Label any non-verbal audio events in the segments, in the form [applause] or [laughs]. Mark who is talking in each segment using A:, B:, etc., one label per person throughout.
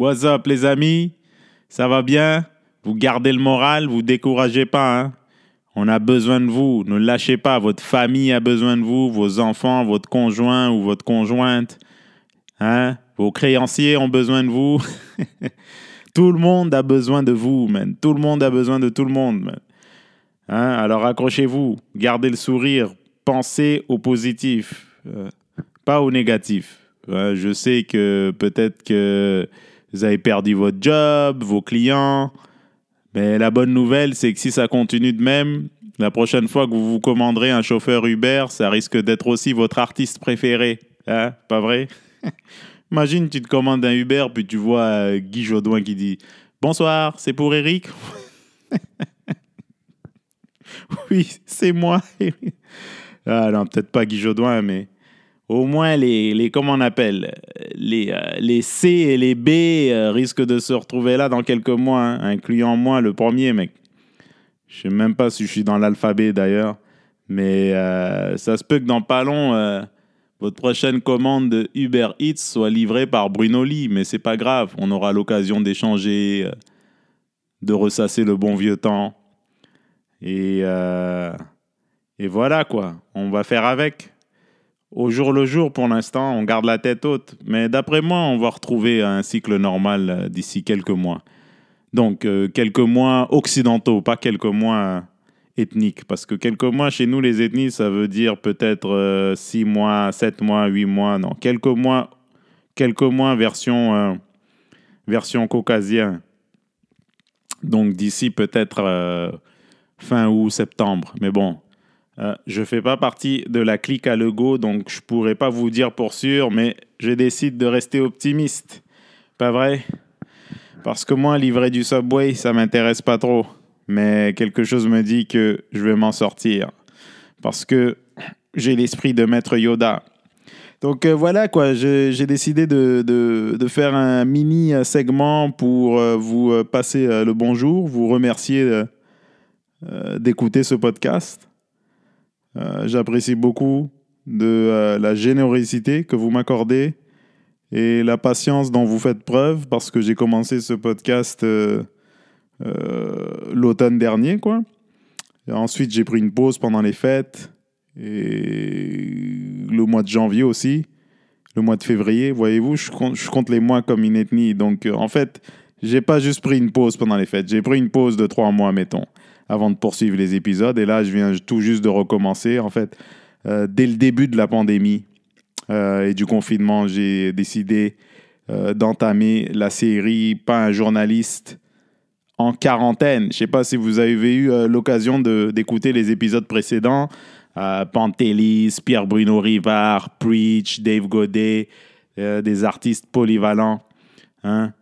A: What's up, les amis? Ça va bien? Vous gardez le moral, vous découragez pas, hein? On a besoin de vous. Ne lâchez pas. Votre famille a besoin de vous, vos enfants, votre conjoint ou votre conjointe. Hein? Vos créanciers ont besoin de vous. [laughs] tout le monde a besoin de vous, man. Tout le monde a besoin de tout le monde. Hein? Alors accrochez-vous, gardez le sourire, pensez au positif, euh, pas au négatif. Je sais que peut-être que vous avez perdu votre job, vos clients, mais la bonne nouvelle, c'est que si ça continue de même, la prochaine fois que vous vous commanderez un chauffeur Uber, ça risque d'être aussi votre artiste préféré. Hein? Pas vrai? [laughs] Imagine, tu te commandes un Uber, puis tu vois euh, Guy Jodoin qui dit Bonsoir, c'est pour Eric? [laughs] Oui, c'est moi. ah non, peut-être pas Guy Jodoin, mais au moins les, les comment on appelle, les, euh, les C et les B euh, risquent de se retrouver là dans quelques mois, hein, incluant moi le premier, mec. Je sais même pas si je suis dans l'alphabet d'ailleurs, mais euh, ça se peut que dans pas long, votre prochaine commande de Uber Eats soit livrée par Bruno Lee, mais c'est pas grave, on aura l'occasion d'échanger, de ressasser le bon vieux temps. Et, et voilà quoi, on va faire avec au jour le jour pour l'instant, on garde la tête haute. Mais d'après moi, on va retrouver un cycle normal euh, d'ici quelques mois. Donc, euh, quelques mois occidentaux, pas quelques mois euh, ethniques. Parce que quelques mois, chez nous, les ethnies, ça veut dire peut-être six mois, sept mois, huit mois. Non, quelques mois, quelques mois version, version caucasien. Donc, d'ici peut-être fin août, septembre. Mais bon, euh, je ne fais pas partie de la clique à Lego, donc je ne pourrais pas vous dire pour sûr, mais je décide de rester optimiste. Pas vrai? Parce que moi, livrer du Subway, ça m'intéresse pas trop. Mais quelque chose me dit que je vais m'en sortir. Parce que j'ai l'esprit de Maître Yoda. Donc euh, voilà quoi, j'ai décidé de, faire un mini segment pour euh, vous passer le bonjour, vous remercier d'écouter ce podcast. Euh, j'apprécie beaucoup de euh, la générosité que vous m'accordez et la patience dont vous faites preuve parce que j'ai commencé ce podcast euh, l'automne dernier. Quoi. ensuite, j'ai pris une pause pendant les fêtes et le mois de janvier aussi, le mois de février. Voyez-vous, je compte, je compte les mois comme une ethnie. Donc, en fait, j'ai pas juste pris une pause pendant les fêtes, j'ai pris une pause de trois mois, mettons avant de poursuivre les épisodes. Et là, je viens tout juste de recommencer. En fait, euh, dès le début de la pandémie euh, et du confinement, j'ai décidé euh, d'entamer la série Pas un journaliste en quarantaine. Je ne sais pas si vous avez eu l'occasion d'écouter les épisodes précédents. Pantelis, Pierre-Bruno Rivard, Preach, Dave Godet, des artistes polyvalents. Hein?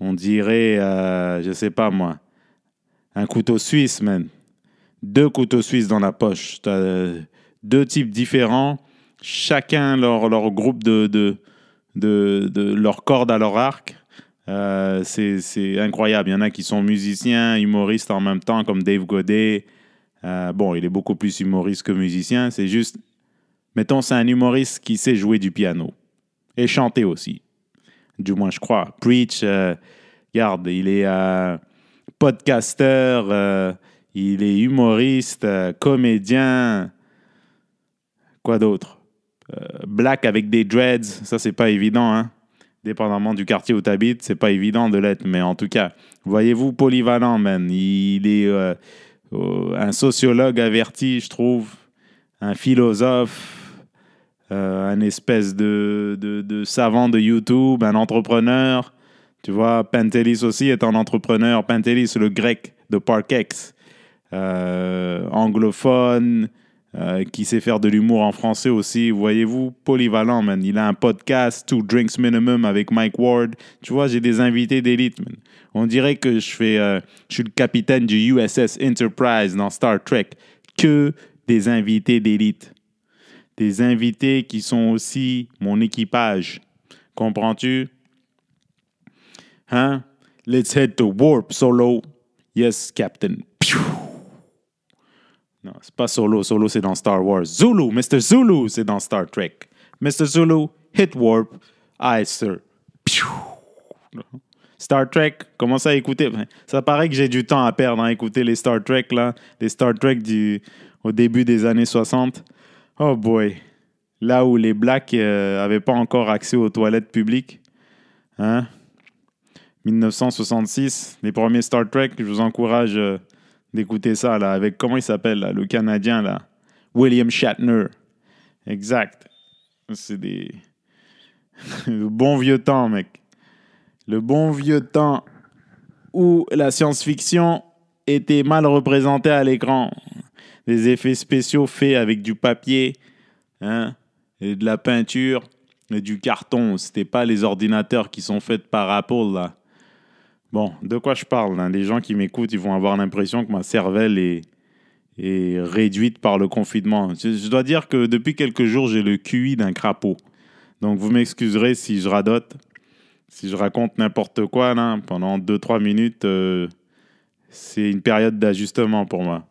A: On dirait, je ne sais pas moi, un couteau suisse, man. Deux couteaux suisses dans la poche. Tu as euh, deux types différents, chacun leur, leur groupe de, de, de, de leur corde à leur arc. Euh, c'est incroyable. Il y en a qui sont musiciens, humoristes en même temps, comme Dave Godet. Euh, bon, il est beaucoup plus humoriste que musicien. C'est juste, mettons, c'est un humoriste qui sait jouer du piano et chanter aussi. Du moins, je crois. Preach, euh, regarde, il est podcasteur, euh, il est humoriste, euh, comédien. Quoi d'autre? Euh, black avec des dreads, ça c'est pas évident, hein? Dépendamment du quartier où tu habites, c'est pas évident de l'être, mais en tout cas, voyez-vous, polyvalent, man. Il est un sociologue averti, je trouve, un philosophe, un espèce de, savant de YouTube, un entrepreneur, tu vois, Pantelis aussi est un entrepreneur. Pantelis, le grec de Parkex, euh, anglophone, euh, qui sait faire de l'humour en français aussi. Voyez-vous, polyvalent, man. Il a un podcast, Two Drinks Minimum, avec Mike Ward. Tu vois, j'ai des invités d'élite, man. On dirait que je, fais, euh, je suis le capitaine du USS Enterprise dans Star Trek. Que des invités d'élite. Des invités qui sont aussi mon équipage. Comprends-tu? Hein? Let's head to warp solo. Yes, Captain. Non, c'est pas solo. Solo, c'est dans Star Wars. Zulu, Mr. Zulu, c'est dans Star Trek. Mr. Zulu, hit warp. Aye, sir. Star Trek, commence à écouter. Ça paraît que j'ai du temps à perdre à écouter les Star Trek, là. Les Star Trek du, au début des années 60. Oh boy. Là où les Blacks n'avaient pas encore accès aux toilettes publiques. Hein? 1966, les premiers Star Trek, je vous encourage d'écouter ça, là, avec, comment il s'appelle, le Canadien, là? William Shatner. Exact. C'est des. [laughs] Le bon vieux temps, mec. Le bon vieux temps où la science-fiction était mal représentée à l'écran. Des effets spéciaux faits avec du papier, hein, et de la peinture, et du carton. C'était pas les ordinateurs qui sont faits par Apple, là. Bon, de quoi je parle hein? Les gens qui m'écoutent, ils vont avoir l'impression que ma cervelle est, réduite par le confinement. Je, dois dire que depuis quelques jours, j'ai le QI d'un crapaud. Donc vous m'excuserez si je radote, si je raconte n'importe quoi pendant 2-3 minutes. Euh, c'est une période d'ajustement pour moi.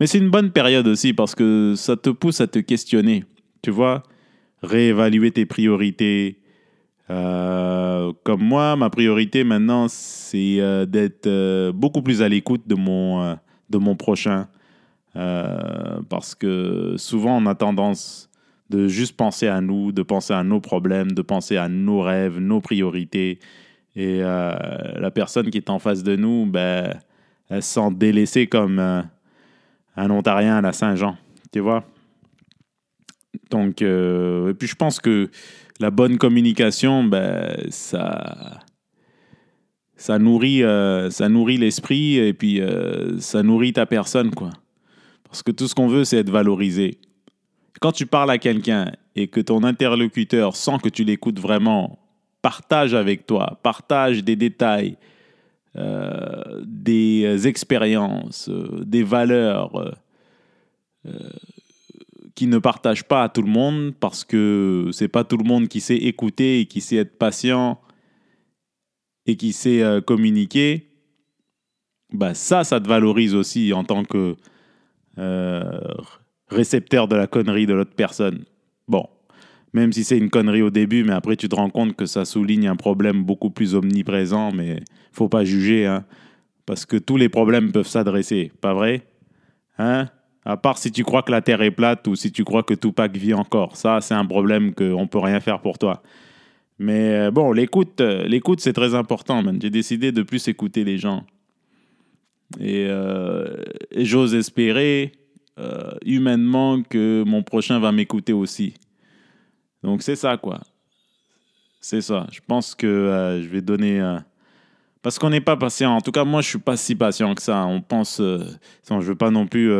A: Mais c'est une bonne période aussi parce que ça te pousse à te questionner. Tu vois, réévaluer tes priorités. Euh, comme moi, ma priorité maintenant, c'est euh, d'être beaucoup plus à l'écoute de, mon de mon prochain. parce que souvent, on a tendance de juste penser à nous, de penser à nos problèmes, de penser à nos rêves, nos priorités. Et euh, la personne qui est en face de nous, ben, elle se sent délaissée comme euh, un Ontarien à la Saint-Jean. Tu vois? Donc, euh, et puis je pense que la bonne communication, ben, ça, ça nourrit, ça nourrit l'esprit et puis ça nourrit ta personne, quoi. Parce que tout ce qu'on veut, c'est être valorisé. Quand tu parles à quelqu'un et que ton interlocuteur sent que tu l'écoutes vraiment, partage avec toi, partage des détails, euh, des expériences, euh, des valeurs euh, qui ne partagent pas à tout le monde parce que c'est pas tout le monde qui sait écouter et qui sait être patient et qui sait communiquer. Bah ça, ça te valorise aussi en tant que récepteur de la connerie de l'autre personne. Bon, même si c'est une connerie au début, mais après tu te rends compte que ça souligne un problème beaucoup plus omniprésent, mais faut pas juger, hein, parce que tous les problèmes peuvent s'adresser, pas vrai? Hein? À part si tu crois que la Terre est plate ou si tu crois que Tupac vit encore. Ça, c'est un problème qu'on peut rien faire pour toi. Mais euh, bon, l'écoute, euh, l'écoute c'est très important, J'ai décidé de plus écouter les gens. Et, euh, j'ose espérer humainement que mon prochain va m'écouter aussi. Donc c'est ça, quoi. C'est ça. Je pense que je vais donner... Parce qu'on n'est pas patient. En tout cas, moi, je suis pas si patient que ça. On pense... je ne veux pas non plus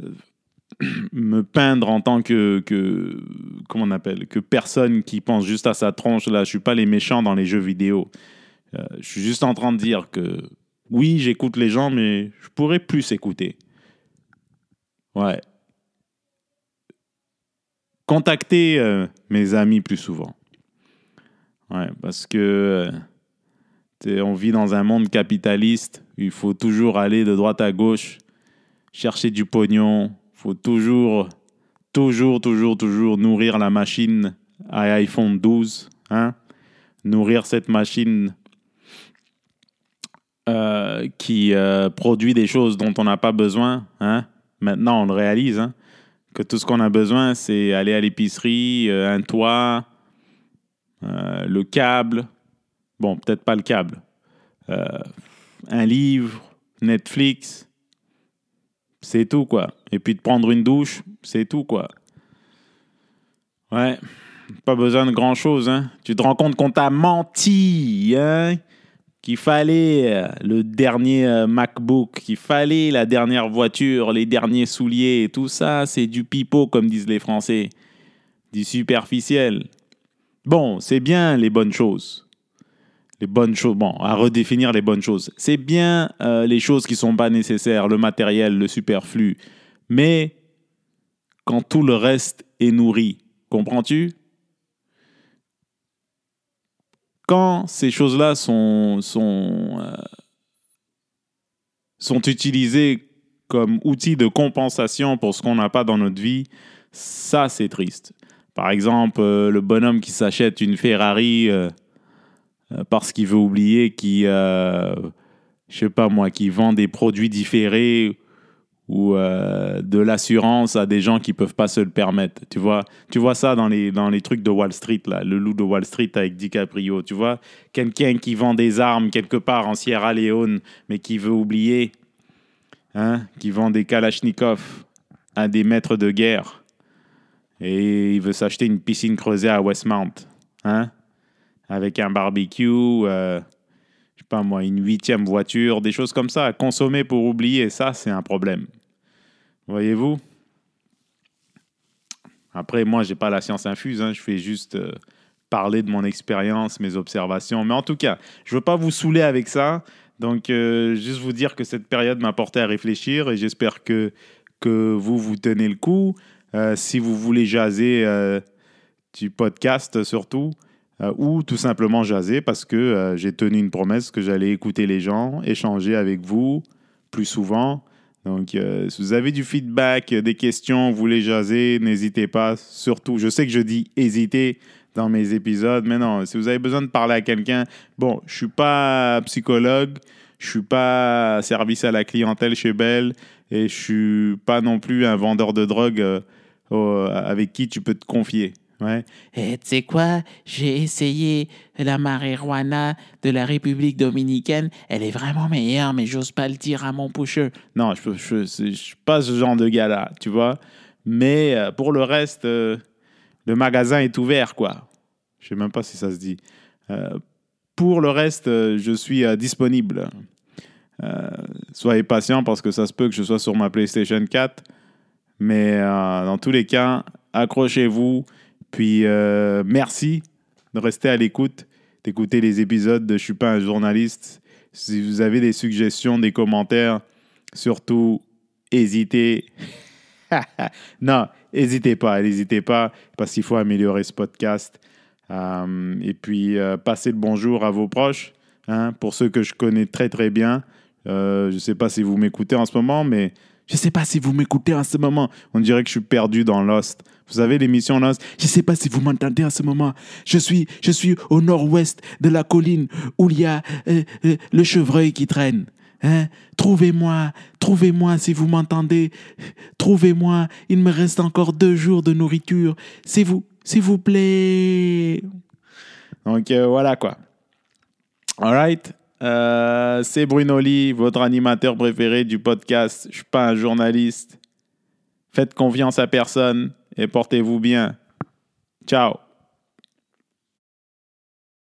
A: [clears throat] me peindre en tant que, que... Comment on appelle Que personne qui pense juste à sa tronche. Là, je suis pas les méchants dans les jeux vidéo. je suis juste en train de dire que... Oui, j'écoute les gens, mais je pourrais plus écouter. Ouais. Contacter euh, mes amis plus souvent. Ouais, parce que euh, on vit dans un monde capitaliste. Il faut toujours aller de droite à gauche, chercher du pognon. Faut toujours, toujours, toujours, toujours nourrir la machine à iPhone 12. Hein? Nourrir cette machine euh, qui produit des choses dont on n'a pas besoin. Hein? Maintenant, on le réalise, hein, que tout ce qu'on a besoin, c'est aller à l'épicerie, euh, un toit, euh, le câble. Bon, peut-être pas le câble. Euh, un livre, Netflix. C'est tout, quoi. Et puis de prendre une douche, c'est tout, quoi. Ouais, pas besoin de grand-chose, hein. Tu te rends compte qu'on t'a menti, hein qu'il fallait euh, le dernier euh, MacBook, qu'il fallait la dernière voiture, les derniers souliers, tout ça, c'est du pipeau, comme disent les Français, du superficiel. Bon, c'est bien les bonnes choses. Les bonnes choses, bon, à redéfinir les bonnes choses. C'est bien euh, les choses qui ne sont pas nécessaires, le matériel, le superflu. Mais quand tout le reste est nourri, comprends-tu? Quand ces choses-là sont, sont, euh, sont utilisées comme outil de compensation pour ce qu'on n'a pas dans notre vie, ça c'est triste. Par exemple, euh, le bonhomme qui s'achète une Ferrari parce qu'il veut oublier qui, euh, je sais pas moi, qui vend des produits différés ou euh, de l'assurance à des gens qui peuvent pas se le permettre. Tu vois, tu vois ça dans les, dans les trucs de Wall Street, là, le loup de Wall Street avec DiCaprio. Tu vois, quelqu'un qui vend des armes quelque part en Sierra Leone, mais qui veut oublier, hein, qui vend des Kalachnikov à des maîtres de guerre. Et il veut s'acheter une piscine creusée à Westmount. Hein? Avec un barbecue, euh, je sais pas moi, une huitième voiture, des choses comme ça consommer pour oublier. Ça, c'est un problème. Voyez-vous? Après, moi, j'ai pas la science infuse. hein. Je fais juste euh, parler de mon expérience, mes observations. Mais en tout cas, je veux pas vous saouler avec ça. Donc, euh, juste vous dire que cette période m'a porté à réfléchir et j'espère que, que vous vous tenez le coup. Euh, si vous voulez jaser du podcast surtout, euh, ou tout simplement jaser parce que euh, j'ai tenu une promesse que j'allais écouter les gens, échanger avec vous plus souvent. Donc, euh, si vous avez du feedback, des questions, vous voulez jaser, n'hésitez pas. Surtout, je sais que je dis hésiter dans mes épisodes, mais non, si vous avez besoin de parler à quelqu'un, bon, je suis pas psychologue, je suis pas service à la clientèle chez Bell et je suis pas non plus un vendeur de drogue avec qui tu peux te confier. Ouais.
B: Et tu sais quoi, j'ai essayé la marijuana de la République dominicaine. Elle est vraiment meilleure, mais j'ose pas le dire à mon pusher.
A: Non, je ne suis pas ce genre de gars-là, tu vois. Mais euh, pour le reste, euh, le magasin est ouvert, quoi. Je sais même pas si ça se dit. Euh, pour le reste, je suis disponible. Soyez patient parce que ça se peut que je sois sur ma PlayStation 4. Mais dans tous les cas, accrochez-vous. Puis euh, merci de rester à l'écoute, d'écouter les épisodes de Je suis pas un journaliste. Si vous avez des suggestions, des commentaires, surtout, hésitez. [laughs] non, n'hésitez pas, n'hésitez pas, parce qu'il faut améliorer ce podcast. Euh, et puis, euh, passez le bonjour à vos proches, hein, pour ceux que je connais très très bien. Je ne sais pas si vous m'écoutez en ce moment, mais je sais pas si vous m'écoutez en ce moment. On dirait que je suis perdu dans Lost. Vous savez, l'émission Lost, je sais pas si vous m'entendez en ce moment. Je suis, je suis au nord-ouest de la colline où il y a euh, euh, le chevreuil qui traîne. Hein? Trouvez-moi, trouvez-moi si vous m'entendez. Trouvez-moi. Il me reste encore deux jours de nourriture. S'il vous, s'il vous plaît. Donc euh, voilà quoi. All right? Euh, c'est Bruno Lee, votre animateur préféré du podcast. Je suis pas un journaliste. Faites confiance à personne et portez-vous bien. Ciao.